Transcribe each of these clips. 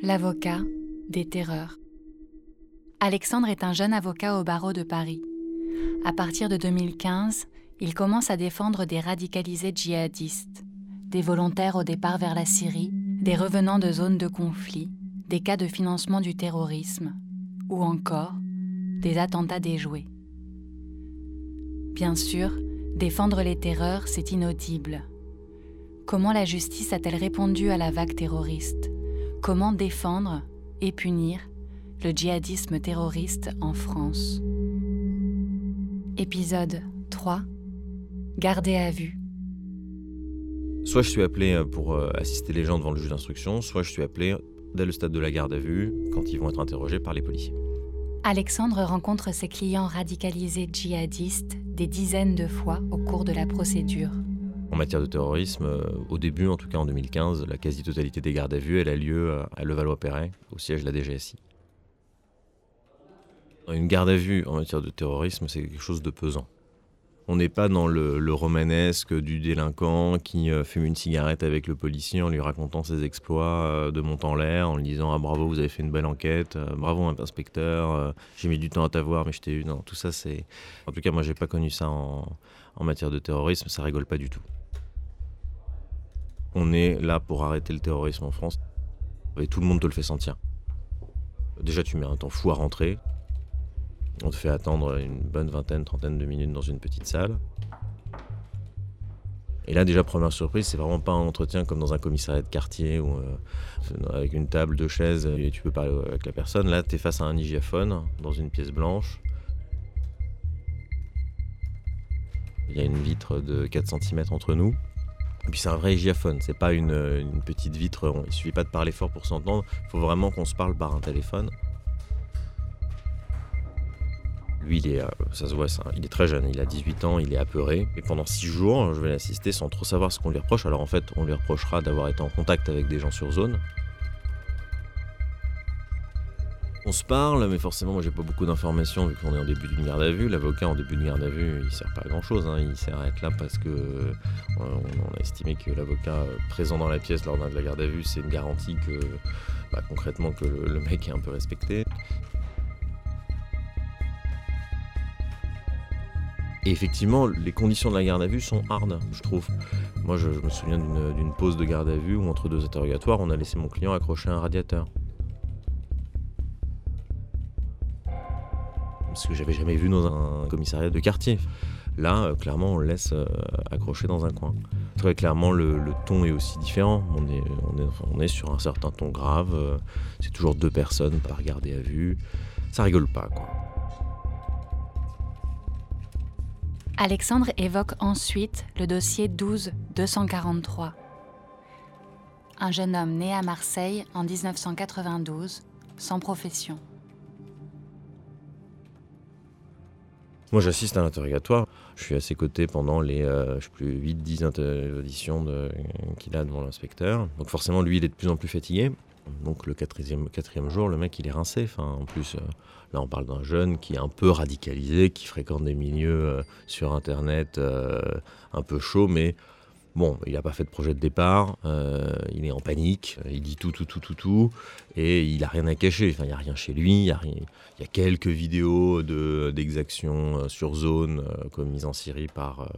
L'avocat des terreurs. Alexandre est un jeune avocat au barreau de Paris. À partir de 2015, il commence à défendre des radicalisés djihadistes, des volontaires au départ vers la Syrie, des revenants de zones de conflit, des cas de financement du terrorisme, ou encore des attentats déjoués. Bien sûr, défendre les terreurs, c'est inaudible. Comment la justice a-t-elle répondu à la vague terroriste? Comment défendre et punir le djihadisme terroriste en France Épisode 3 Gardez à vue. Soit je suis appelé euh, pour euh, assister les gens devant le juge d'instruction, soit je suis appelé dès le stade de la garde à vue quand ils vont être interrogés par les policiers. Alexandre rencontre ses clients radicalisés djihadistes des dizaines de fois au cours de la procédure. En matière de terrorisme, euh, au début, en tout cas en 2015, la quasi-totalité des gardes à vue, elle a lieu euh, à Levallois-Perret, au siège de la DGSI. Une garde à vue en matière de terrorisme, c'est quelque chose de pesant. On n'est pas dans le, romanesque du délinquant qui euh, fume une cigarette avec le policier en lui racontant ses exploits de montant en l'air, en lui disant ah, bravo vous avez fait une belle enquête, bravo inspecteur, j'ai mis du temps à t'avoir mais je t'ai eu. Non, tout ça c'est. En tout cas moi j'ai pas connu ça en, en matière de terrorisme, ça rigole pas du tout. On est là pour arrêter le terrorisme en France. Et tout le monde te le fait sentir. Déjà, tu mets un temps fou à rentrer. On te fait attendre une bonne vingtaine, trentaine de minutes dans une petite salle. Et là, déjà, première surprise, c'est vraiment pas un entretien comme dans un commissariat de quartier où, euh, avec une table, deux chaises et tu peux parler avec la personne. Là, tu es face à un hygiaphone dans une pièce blanche. Il y a une vitre de 4 cm entre nous. Et puis c'est un vrai hygiaphone, c'est pas une, petite vitre, il suffit pas de parler fort pour s'entendre, il faut vraiment qu'on se parle par un téléphone. Lui, il est, euh, ça se voit, il est très jeune, il a 18 ans, il est apeuré. Et pendant 6 jours, je vais l'assister sans trop savoir ce qu'on lui reproche. Alors en fait, on lui reprochera d'avoir été en contact avec des gens sur zone. On se parle, mais forcément, moi j'ai pas beaucoup d'informations vu qu'on est en début d'une garde à vue. L'avocat en début de garde à vue, il sert pas à grand chose. Hein. Il sert à être là parce que euh, on, a estimé que l'avocat présent dans la pièce lors de la garde à vue, c'est une garantie que bah, concrètement que le, mec est un peu respecté. Et effectivement, les conditions de la garde à vue sont hardes, je trouve. Moi, je, je me souviens d'une pause de garde à vue où, entre deux interrogatoires, on a laissé mon client accrocher un radiateur. Ce que j'avais jamais vu dans un commissariat de quartier. Là, euh, clairement, on le laisse euh, accroché dans un coin. Très clairement, le, ton est aussi différent. On est, sur un certain ton grave. Euh, c'est toujours deux personnes par garder à vue. Ça rigole pas. Alexandre évoque ensuite le dossier 12-243. Un jeune homme né à Marseille en 1992, sans profession. Moi, j'assiste à l'interrogatoire. Je suis à ses côtés pendant les euh, je sais plus, 8-10 auditions qu'il a devant l'inspecteur. Donc, forcément, lui, il est de plus en plus fatigué. Donc, le quatrième, jour, le mec, il est rincé. Enfin, en plus, euh, là, on parle d'un jeune qui est un peu radicalisé, qui fréquente des milieux euh, sur Internet un peu chauds, mais Bon, il n'a pas fait de projet de départ, euh, il est en panique, il dit tout, tout, tout, tout, tout, et il n'a rien à cacher. Enfin, il n'y a rien chez lui, il y, a quelques vidéos d'exactions euh, sur zone euh, commises en Syrie par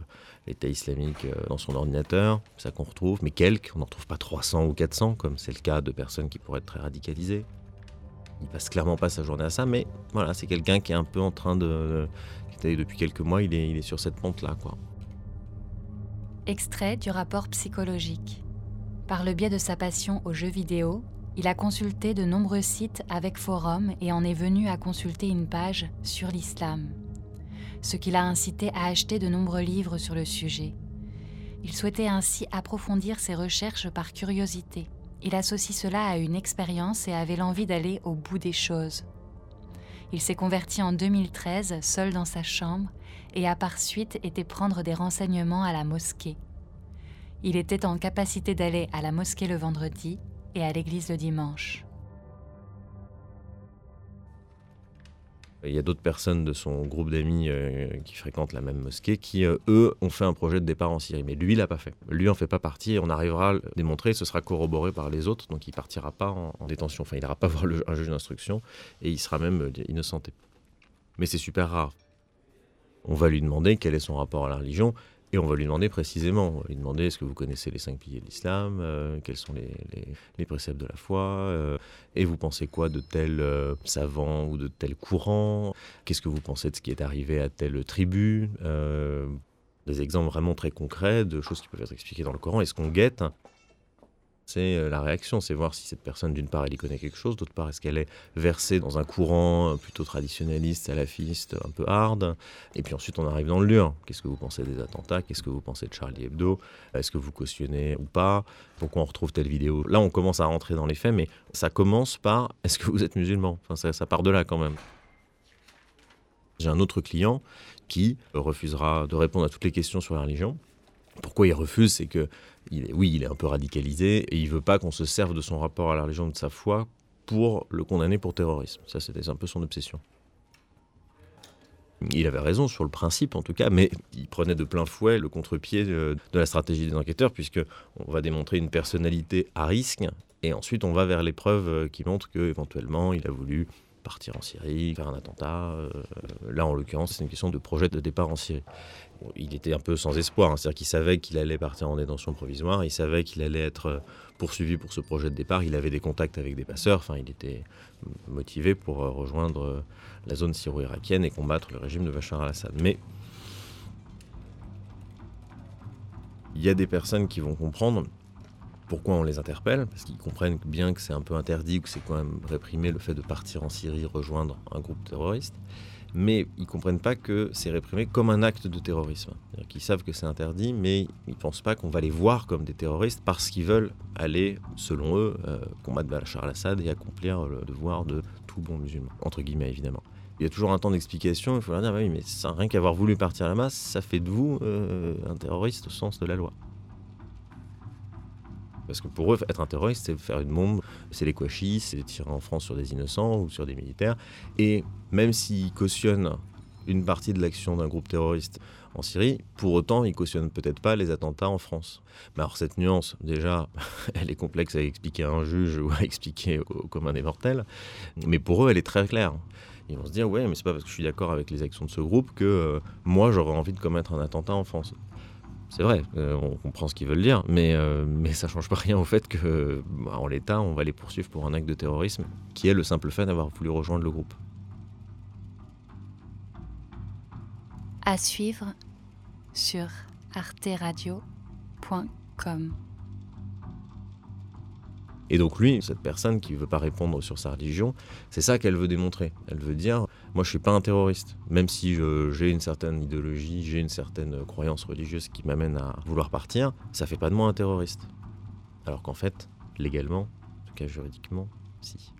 l'État islamique dans son ordinateur, ça qu'on retrouve, mais quelques, on n'en retrouve pas 300 ou 400, comme c'est le cas de personnes qui pourraient être très radicalisées. Il passe clairement pas sa journée à ça, mais voilà, c'est quelqu'un qui est un peu en train de. depuis quelques mois, il est, il est sur cette pente-là, quoi. Extrait du rapport psychologique. Par le biais de sa passion aux jeux vidéo, il a consulté de nombreux sites avec forums et en est venu à consulter une page sur l'islam, ce qui l'a incité à acheter de nombreux livres sur le sujet. Il souhaitait ainsi approfondir ses recherches par curiosité. Il associe cela à une expérience et avait l'envie d'aller au bout des choses. Il s'est converti en 2013 seul dans sa chambre et a par suite été prendre des renseignements à la mosquée. Il était en capacité d'aller à la mosquée le vendredi et à l'église le dimanche. Il y a d'autres personnes de son groupe d'amis euh, qui fréquentent la même mosquée qui, euh, eux, ont fait un projet de départ en Syrie. Mais lui, il l'a pas fait. Lui en fait pas partie on arrivera à le démontrer. Ce sera corroboré par les autres. Donc il partira pas en, détention. Enfin, il n'ira pas voir un juge d'instruction et il sera même euh, innocenté. Mais c'est super rare. On va lui demander quel est son rapport à la religion. Et on va lui demander précisément, on va lui demander est-ce que vous connaissez les cinq piliers de l'islam, euh, quels sont les, les, préceptes de la foi, euh, et vous pensez quoi de tel euh, savant ou de tel courant, qu'est-ce que vous pensez de ce qui est arrivé à telle tribu, des exemples vraiment très concrets de choses qui peuvent être expliquées dans le Coran, est-ce qu'on guette? C'est euh, la réaction, c'est voir si cette personne, d'une part, elle y connaît quelque chose, d'autre part, est-ce qu'elle est versée dans un courant plutôt traditionnaliste, salafiste, un peu hard. Et puis ensuite, on arrive dans le dur. Qu'est-ce que vous pensez des attentats? Qu'est-ce que vous pensez de Charlie Hebdo? Est-ce que vous cautionnez ou pas? Pourquoi on retrouve telle vidéo? Là, on commence à rentrer dans les faits, mais ça commence par est-ce que vous êtes musulman? Ça, ça part de là quand même. J'ai un autre client qui refusera de répondre à toutes les questions sur la religion pourquoi il refuse C'est que, oui, il est un peu radicalisé et il veut pas qu'on se serve de son rapport à la religion de sa foi pour le condamner pour terrorisme. Ça, c'était un peu son obsession. Il avait raison sur le principe en tout cas, mais il prenait de plein fouet le contre-pied de, de, la stratégie des enquêteurs, puisque on va démontrer une personnalité à risque, et ensuite on va vers les preuves qui montrent qu'éventuellement il a voulu partir en Syrie, faire un attentat. Euh, là, en l'occurrence, c'est une question de projet de départ en Syrie. Il était un peu sans espoir, hein. c'est-à-dire qu'il savait qu'il allait partir en détention provisoire, il savait qu'il allait être euh, poursuivi pour ce projet de départ, il avait des contacts avec des passeurs, enfin, il était motivé pour euh, rejoindre la zone syro-irakienne et combattre le régime de Bachar al-Assad. Mais il y a des personnes qui vont comprendre pourquoi on les interpelle, parce qu'ils comprennent bien que c'est un peu interdit, que c'est quand même réprimé le fait de partir en Syrie, rejoindre un groupe terroriste, mais ils comprennent pas que c'est réprimé comme un acte de terrorisme. Ils savent que c'est interdit, mais ils pensent pas qu'on va les voir comme des terroristes parce qu'ils veulent aller, selon eux, euh, combattre Bachar al-Assad et accomplir le devoir de tout bon musulman, entre guillemets évidemment. Il y a toujours un temps d'explication, il faut leur dire, bah oui, mais rien qu'avoir voulu partir à la masse, ça fait de vous euh, un terroriste au sens de la loi. Parce que pour eux, être un terroriste, c'est faire une bombe, c'est les quachis, c'est tirer en France sur des innocents ou sur des militaires. Et même s'ils cautionnent une partie de l'action d'un groupe terroriste en Syrie, pour autant, ils cautionnent peut-être pas les attentats en France. Mais alors cette nuance, déjà, elle est complexe à expliquer à un juge ou à expliquer au commun des mortels, mais pour eux, elle est très claire. Ils vont se dire, ouais, mais c'est pas parce que je suis d'accord avec les actions de ce groupe que euh, moi, j'aurais envie de commettre un attentat en France. C'est vrai, euh, on comprend ce qu'ils veulent dire, mais, euh, mais ça change pas rien au fait que, bah, en l'état, on va les poursuivre pour un acte de terrorisme, qui est le simple fait d'avoir voulu rejoindre le groupe. À suivre sur arteradio.com. Et donc lui, cette personne qui ne veut pas répondre sur sa religion, c'est ça qu'elle veut démontrer. Elle veut dire, moi je suis pas un terroriste, même si j'ai une certaine idéologie, j'ai une certaine croyance religieuse qui m'amène à vouloir partir, ça fait pas de moi un terroriste. Alors qu'en fait, légalement, en tout cas juridiquement, si.